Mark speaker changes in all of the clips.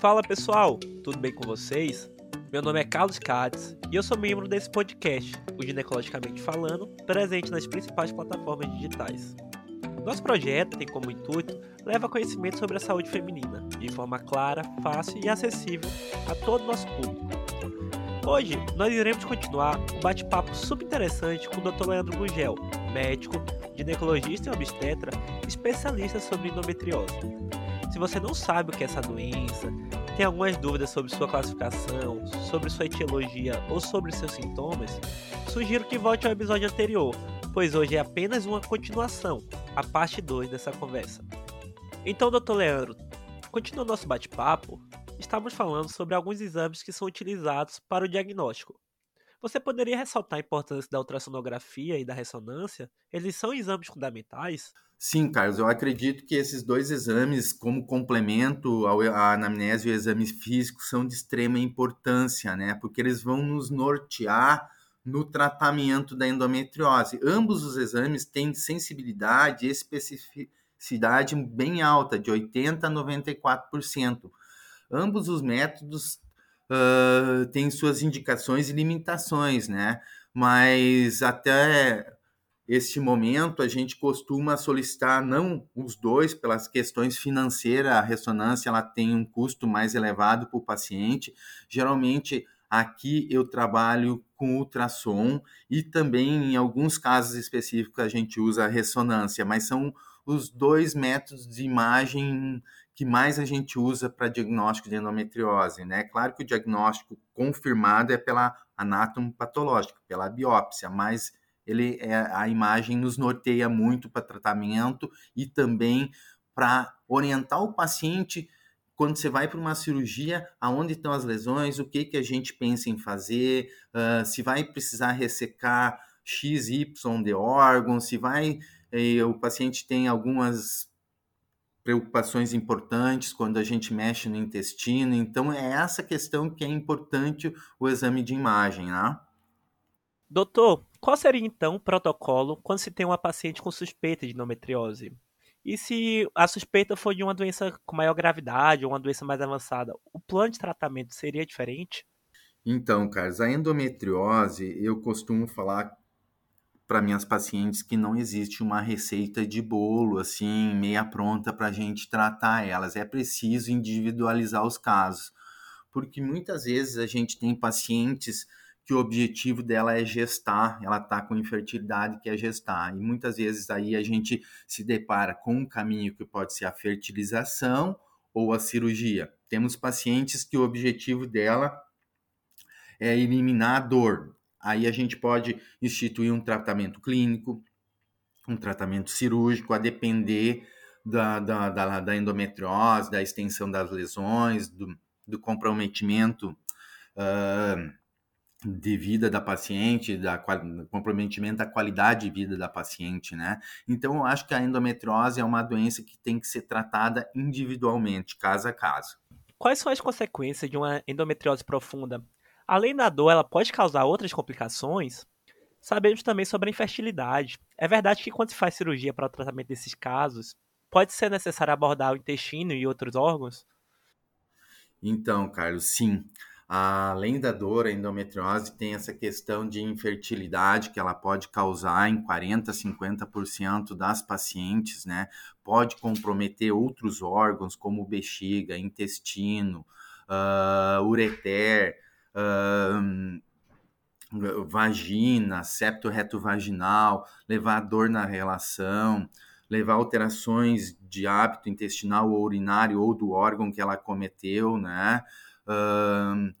Speaker 1: Fala pessoal, tudo bem com vocês? Meu nome é Carlos Cades e eu sou membro desse podcast, o Ginecologicamente Falando, presente nas principais plataformas digitais. Nosso projeto tem como intuito levar conhecimento sobre a saúde feminina, de forma clara, fácil e acessível a todo o nosso público. Hoje, nós iremos continuar um bate-papo super interessante com o Dr. Leandro Gugel, médico, ginecologista e obstetra, especialista sobre endometriose. Você não sabe o que é essa doença, tem algumas dúvidas sobre sua classificação, sobre sua etiologia ou sobre seus sintomas, sugiro que volte ao episódio anterior, pois hoje é apenas uma continuação, a parte 2 dessa conversa. Então, doutor Leandro, continuando nosso bate-papo, estamos falando sobre alguns exames que são utilizados para o diagnóstico. Você poderia ressaltar a importância da ultrassonografia e da ressonância? Eles são exames fundamentais?
Speaker 2: Sim, Carlos, eu acredito que esses dois exames, como complemento à anamnese e ao exame físico, são de extrema importância, né? Porque eles vão nos nortear no tratamento da endometriose. Ambos os exames têm sensibilidade e especificidade bem alta, de 80% a 94%. Ambos os métodos uh, têm suas indicações e limitações, né? Mas até este momento a gente costuma solicitar não os dois pelas questões financeiras, a ressonância ela tem um custo mais elevado para o paciente. Geralmente aqui eu trabalho com ultrassom e também em alguns casos específicos a gente usa a ressonância, mas são os dois métodos de imagem que mais a gente usa para diagnóstico de endometriose, né? Claro que o diagnóstico confirmado é pela anatomopatológica, pela biópsia, mas ele é, a imagem nos norteia muito para tratamento e também para orientar o paciente quando você vai para uma cirurgia, aonde estão as lesões, o que, que a gente pensa em fazer, uh, se vai precisar ressecar X, Y de órgão, se vai, eh, o paciente tem algumas preocupações importantes quando a gente mexe no intestino, então é essa questão que é importante o exame de imagem, né?
Speaker 1: Doutor, qual seria então o protocolo quando se tem uma paciente com suspeita de endometriose? E se a suspeita for de uma doença com maior gravidade ou uma doença mais avançada, o plano de tratamento seria diferente?
Speaker 2: Então, Carlos, a endometriose, eu costumo falar para minhas pacientes que não existe uma receita de bolo assim, meia pronta para a gente tratar elas. É preciso individualizar os casos, porque muitas vezes a gente tem pacientes que o objetivo dela é gestar, ela está com infertilidade, que é gestar. E muitas vezes aí a gente se depara com um caminho que pode ser a fertilização ou a cirurgia. Temos pacientes que o objetivo dela é eliminar a dor. Aí a gente pode instituir um tratamento clínico, um tratamento cirúrgico, a depender da, da, da, da endometriose, da extensão das lesões, do, do comprometimento uh, de vida da paciente, da comprometimento da qualidade de vida da paciente, né? Então, eu acho que a endometriose é uma doença que tem que ser tratada individualmente, caso a caso.
Speaker 1: Quais são as consequências de uma endometriose profunda? Além da dor, ela pode causar outras complicações? Sabemos também sobre a infertilidade. É verdade que quando se faz cirurgia para o tratamento desses casos, pode ser necessário abordar o intestino e outros órgãos?
Speaker 2: Então, Carlos, sim além da dor, a endometriose tem essa questão de infertilidade que ela pode causar em 40, 50% das pacientes, né? Pode comprometer outros órgãos como bexiga, intestino, uh, ureter, uh, vagina, septo reto vaginal, levar dor na relação, levar alterações de hábito intestinal ou urinário ou do órgão que ela cometeu, né? Uh,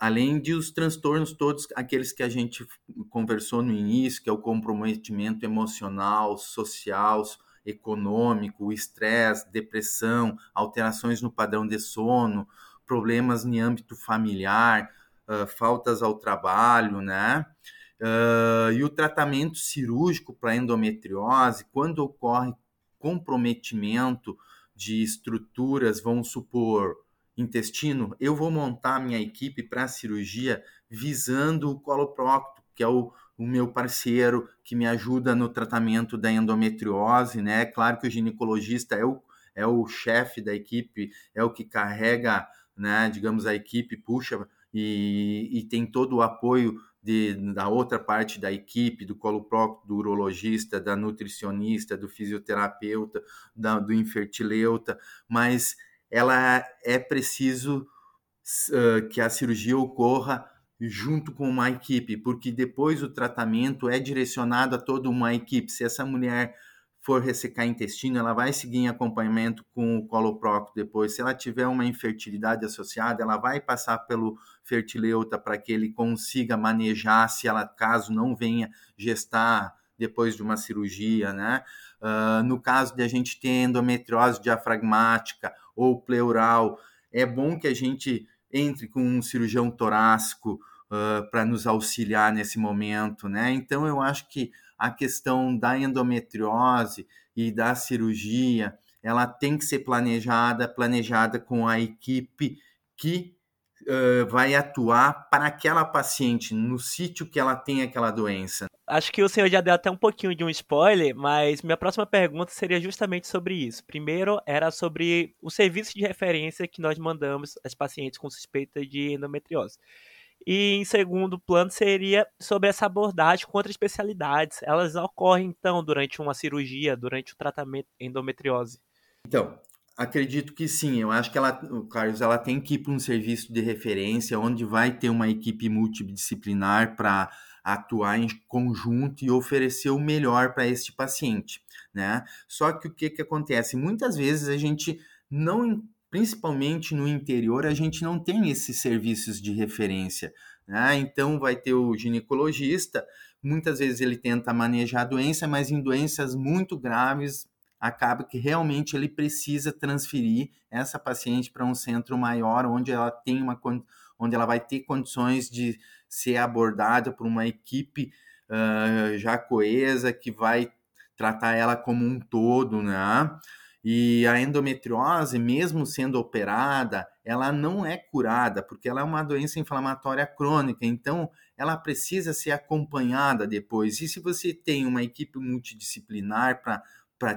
Speaker 2: além de os transtornos todos aqueles que a gente conversou no início, que é o comprometimento emocional, social, econômico, estresse, depressão, alterações no padrão de sono, problemas em âmbito familiar, uh, faltas ao trabalho, né? Uh, e o tratamento cirúrgico para endometriose, quando ocorre comprometimento de estruturas, vamos supor, intestino, eu vou montar minha equipe para a cirurgia visando o coloprocto, que é o, o meu parceiro que me ajuda no tratamento da endometriose, né? Claro que o ginecologista é o, é o chefe da equipe, é o que carrega né? Digamos, a equipe puxa e, e tem todo o apoio de, da outra parte da equipe, do coloprocto, do urologista, da nutricionista, do fisioterapeuta, da, do infertileuta, mas ela é preciso uh, que a cirurgia ocorra junto com uma equipe, porque depois o tratamento é direcionado a toda uma equipe. Se essa mulher for ressecar intestino, ela vai seguir em acompanhamento com o coloprocto depois. Se ela tiver uma infertilidade associada, ela vai passar pelo fertileuta para que ele consiga manejar se ela, caso não venha gestar depois de uma cirurgia, né? Uh, no caso de a gente ter endometriose diafragmática ou pleural, é bom que a gente entre com um cirurgião torácico uh, para nos auxiliar nesse momento, né? Então eu acho que a questão da endometriose e da cirurgia, ela tem que ser planejada, planejada com a equipe que uh, vai atuar para aquela paciente no sítio que ela tem aquela doença.
Speaker 1: Acho que o senhor já deu até um pouquinho de um spoiler, mas minha próxima pergunta seria justamente sobre isso. Primeiro, era sobre o serviço de referência que nós mandamos às pacientes com suspeita de endometriose. E em segundo plano seria sobre essa abordagem contra especialidades. Elas ocorrem então durante uma cirurgia, durante o tratamento endometriose.
Speaker 2: Então, acredito que sim. Eu acho que ela, Carlos, ela tem que ir para um serviço de referência onde vai ter uma equipe multidisciplinar para atuar em conjunto e oferecer o melhor para este paciente, né? Só que o que que acontece? Muitas vezes a gente não principalmente no interior, a gente não tem esses serviços de referência. Né? Então, vai ter o ginecologista, muitas vezes ele tenta manejar a doença, mas em doenças muito graves, acaba que realmente ele precisa transferir essa paciente para um centro maior, onde ela tem uma onde ela vai ter condições de ser abordada por uma equipe uh, já coesa que vai tratar ela como um todo, né? E a endometriose, mesmo sendo operada, ela não é curada, porque ela é uma doença inflamatória crônica, então ela precisa ser acompanhada depois. E se você tem uma equipe multidisciplinar para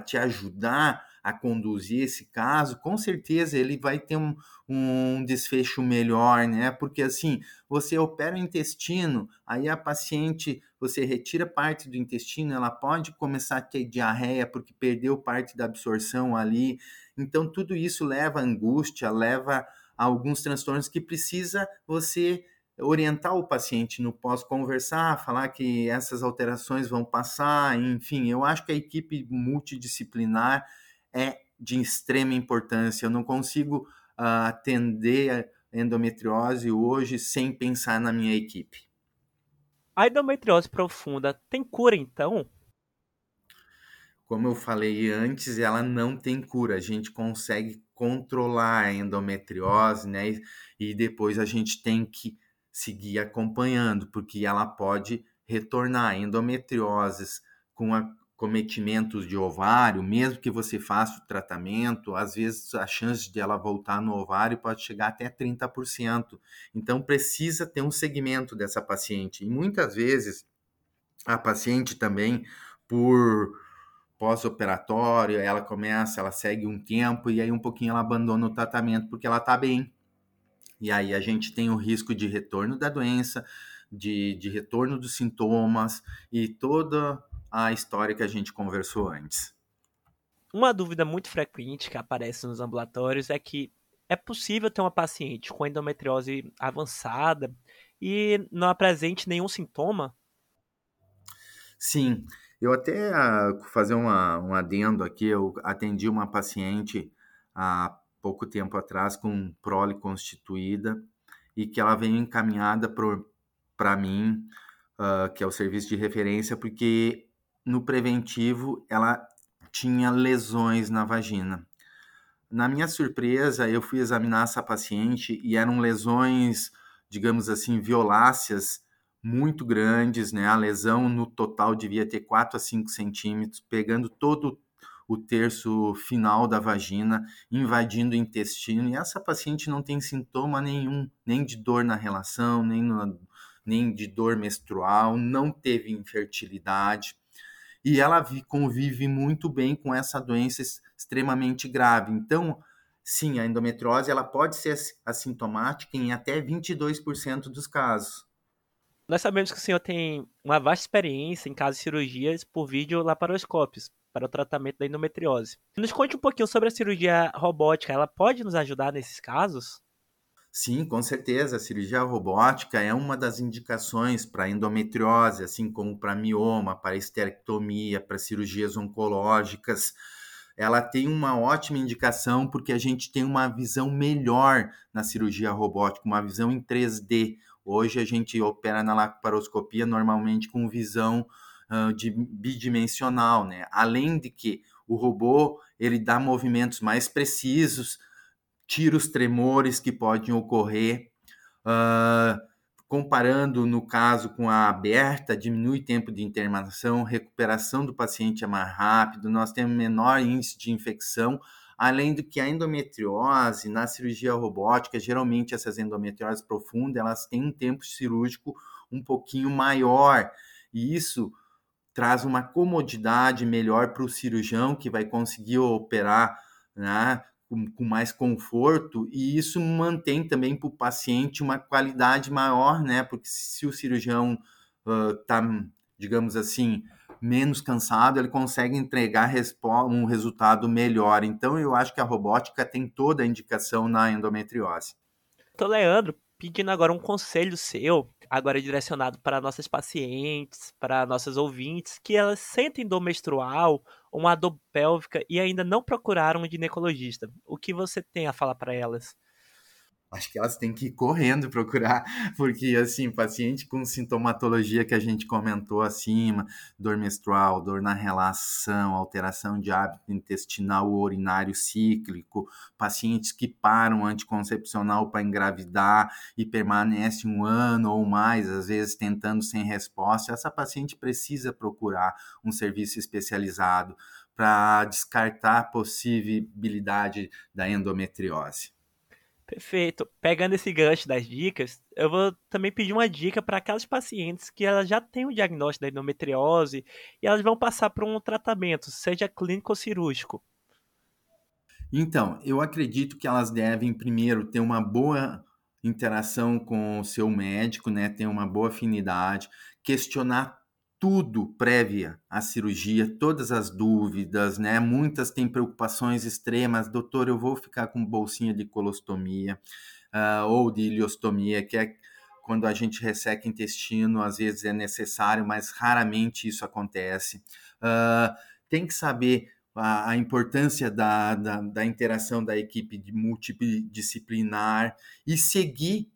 Speaker 2: te ajudar a conduzir esse caso, com certeza ele vai ter um, um desfecho melhor, né? Porque assim, você opera o intestino, aí a paciente, você retira parte do intestino, ela pode começar a ter diarreia porque perdeu parte da absorção ali. Então, tudo isso leva angústia, leva alguns transtornos que precisa você orientar o paciente no pós-conversar, falar que essas alterações vão passar, enfim, eu acho que a equipe multidisciplinar é de extrema importância. Eu não consigo uh, atender a endometriose hoje sem pensar na minha equipe.
Speaker 1: A endometriose profunda tem cura então?
Speaker 2: Como eu falei antes, ela não tem cura. A gente consegue controlar a endometriose, né? E depois a gente tem que seguir acompanhando, porque ela pode retornar. Endometrioses com a cometimentos de ovário, mesmo que você faça o tratamento, às vezes a chance de ela voltar no ovário pode chegar até 30%. Então precisa ter um segmento dessa paciente. E muitas vezes a paciente também por pós-operatório, ela começa, ela segue um tempo e aí um pouquinho ela abandona o tratamento porque ela está bem. E aí a gente tem o risco de retorno da doença, de, de retorno dos sintomas e toda a história que a gente conversou antes.
Speaker 1: Uma dúvida muito frequente que aparece nos ambulatórios é que é possível ter uma paciente com endometriose avançada e não apresente nenhum sintoma?
Speaker 2: Sim, eu até uh, fazer uma, um adendo aqui, eu atendi uma paciente há pouco tempo atrás com prole constituída e que ela veio encaminhada para mim, uh, que é o serviço de referência, porque no preventivo ela tinha lesões na vagina. Na minha surpresa, eu fui examinar essa paciente e eram lesões, digamos assim, violáceas muito grandes, né? A lesão no total devia ter 4 a 5 centímetros, pegando todo o terço final da vagina, invadindo o intestino. E essa paciente não tem sintoma nenhum, nem de dor na relação, nem, no, nem de dor menstrual, não teve infertilidade e ela convive muito bem com essa doença extremamente grave. Então, sim, a endometriose ela pode ser assintomática em até 22% dos casos.
Speaker 1: Nós sabemos que o senhor tem uma vasta experiência em casos de cirurgias por vídeo laparoscópios para o tratamento da endometriose. Nos conte um pouquinho sobre a cirurgia robótica. Ela pode nos ajudar nesses casos?
Speaker 2: Sim, com certeza. A cirurgia robótica é uma das indicações para endometriose, assim como para mioma, para esterectomia, para cirurgias oncológicas. Ela tem uma ótima indicação porque a gente tem uma visão melhor na cirurgia robótica, uma visão em 3D. Hoje a gente opera na laparoscopia normalmente com visão de bidimensional, né? Além de que o robô ele dá movimentos mais precisos, tira os tremores que podem ocorrer. Uh, comparando no caso com a aberta, diminui tempo de internação, recuperação do paciente é mais rápido, nós temos menor índice de infecção, além do que a endometriose, na cirurgia robótica, geralmente essas endometrioses profundas, elas têm um tempo cirúrgico um pouquinho maior, e isso traz uma comodidade melhor para o cirurgião que vai conseguir operar né, com, com mais conforto, e isso mantém também para o paciente uma qualidade maior, né? Porque se o cirurgião está, digamos assim, menos cansado, ele consegue entregar um resultado melhor. Então, eu acho que a robótica tem toda a indicação na endometriose.
Speaker 1: Então, Leandro, pedindo agora um conselho seu, agora direcionado para nossas pacientes, para nossas ouvintes, que elas sentem dor menstrual, uma dor pélvica e ainda não procuraram um ginecologista. O que você tem a falar para elas?
Speaker 2: Acho que elas têm que ir correndo procurar, porque assim, paciente com sintomatologia que a gente comentou acima, dor menstrual, dor na relação, alteração de hábito intestinal ou urinário cíclico, pacientes que param anticoncepcional para engravidar e permanecem um ano ou mais, às vezes tentando sem resposta, essa paciente precisa procurar um serviço especializado para descartar a possibilidade da endometriose.
Speaker 1: Perfeito. Pegando esse gancho das dicas, eu vou também pedir uma dica para aquelas pacientes que elas já têm o diagnóstico da endometriose e elas vão passar por um tratamento, seja clínico ou cirúrgico.
Speaker 2: Então, eu acredito que elas devem primeiro ter uma boa interação com o seu médico, né, ter uma boa afinidade, questionar tudo prévia à cirurgia, todas as dúvidas, né? Muitas têm preocupações extremas, doutor, eu vou ficar com bolsinha de colostomia uh, ou de ileostomia, que é quando a gente resseca intestino, às vezes é necessário, mas raramente isso acontece. Uh, tem que saber a, a importância da, da, da interação da equipe multidisciplinar e seguir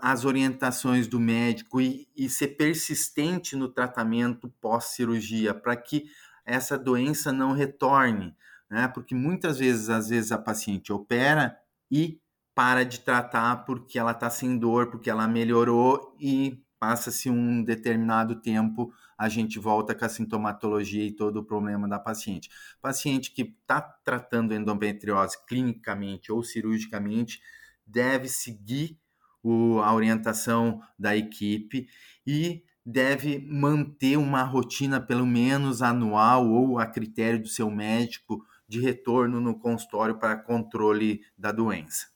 Speaker 2: as orientações do médico e, e ser persistente no tratamento pós-cirurgia para que essa doença não retorne, né? Porque muitas vezes, às vezes a paciente opera e para de tratar porque ela está sem dor, porque ela melhorou e passa-se um determinado tempo, a gente volta com a sintomatologia e todo o problema da paciente. Paciente que está tratando endometriose clinicamente ou cirurgicamente deve seguir o, a orientação da equipe e deve manter uma rotina pelo menos anual ou a critério do seu médico de retorno no consultório para controle da doença.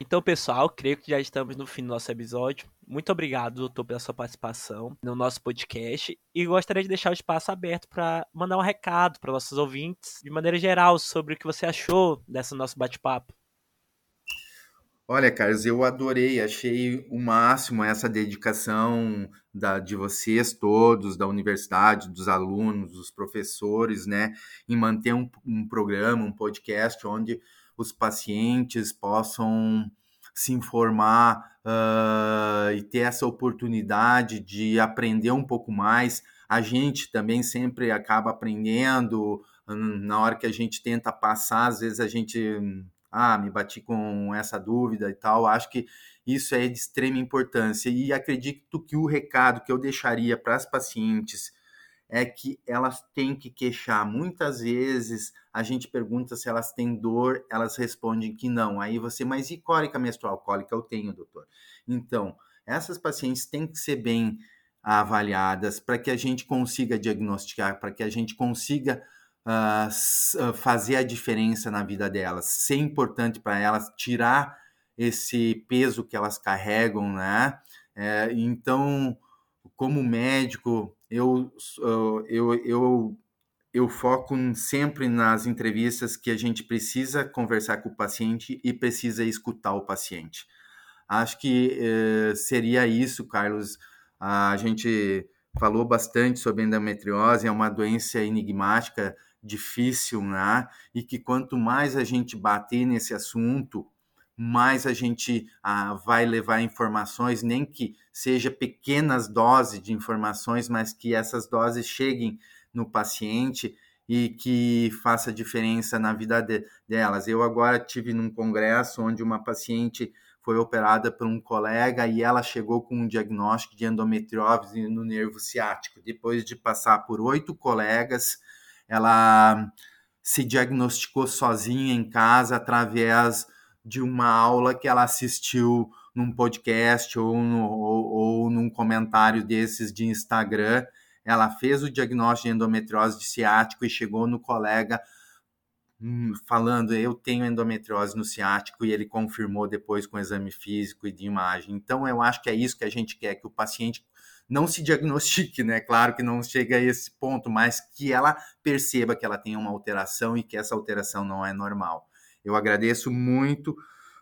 Speaker 1: Então, pessoal, creio que já estamos no fim do nosso episódio. Muito obrigado, doutor, pela sua participação no nosso podcast. E gostaria de deixar o espaço aberto para mandar um recado para nossos ouvintes, de maneira geral, sobre o que você achou desse nosso bate-papo.
Speaker 2: Olha, Carlos, eu adorei, achei o máximo essa dedicação da, de vocês todos, da universidade, dos alunos, dos professores, né, em manter um, um programa, um podcast onde os pacientes possam se informar uh, e ter essa oportunidade de aprender um pouco mais. A gente também sempre acaba aprendendo hum, na hora que a gente tenta passar, às vezes a gente ah, me bati com essa dúvida e tal. Acho que isso é de extrema importância e acredito que o recado que eu deixaria para as pacientes é que elas têm que queixar. Muitas vezes a gente pergunta se elas têm dor, elas respondem que não. Aí você, mas e cólica menstrual? Cólica eu tenho, doutor. Então, essas pacientes têm que ser bem avaliadas para que a gente consiga diagnosticar, para que a gente consiga uh, fazer a diferença na vida delas, ser importante para elas, tirar esse peso que elas carregam, né? É, então, como médico, eu, eu, eu, eu foco sempre nas entrevistas que a gente precisa conversar com o paciente e precisa escutar o paciente. Acho que eh, seria isso, Carlos. A gente falou bastante sobre endometriose, é uma doença enigmática, difícil, né? E que quanto mais a gente bater nesse assunto, mais a gente ah, vai levar informações, nem que seja pequenas doses de informações, mas que essas doses cheguem no paciente e que faça diferença na vida de, delas. Eu agora tive num congresso onde uma paciente foi operada por um colega e ela chegou com um diagnóstico de endometriose no nervo ciático. Depois de passar por oito colegas, ela se diagnosticou sozinha em casa através de uma aula que ela assistiu num podcast ou, no, ou, ou num comentário desses de Instagram. Ela fez o diagnóstico de endometriose de ciático e chegou no colega hum, falando eu tenho endometriose no ciático e ele confirmou depois com exame físico e de imagem. Então eu acho que é isso que a gente quer que o paciente não se diagnostique, né? Claro que não chega a esse ponto, mas que ela perceba que ela tem uma alteração e que essa alteração não é normal. Eu agradeço muito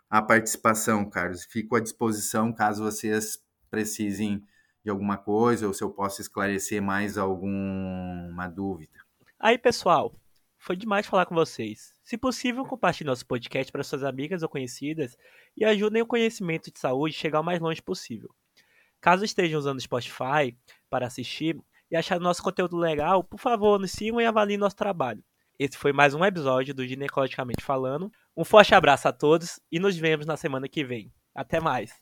Speaker 2: a participação, Carlos. Fico à disposição caso vocês precisem de alguma coisa ou se eu possa esclarecer mais alguma dúvida.
Speaker 1: Aí, pessoal, foi demais falar com vocês. Se possível, compartilhe nosso podcast para suas amigas ou conhecidas e ajudem o conhecimento de saúde a chegar o mais longe possível. Caso estejam usando Spotify para assistir e achar nosso conteúdo legal, por favor, nos sigam e avaliem nosso trabalho. Esse foi mais um episódio do Ginecologicamente Falando. Um forte abraço a todos e nos vemos na semana que vem. Até mais!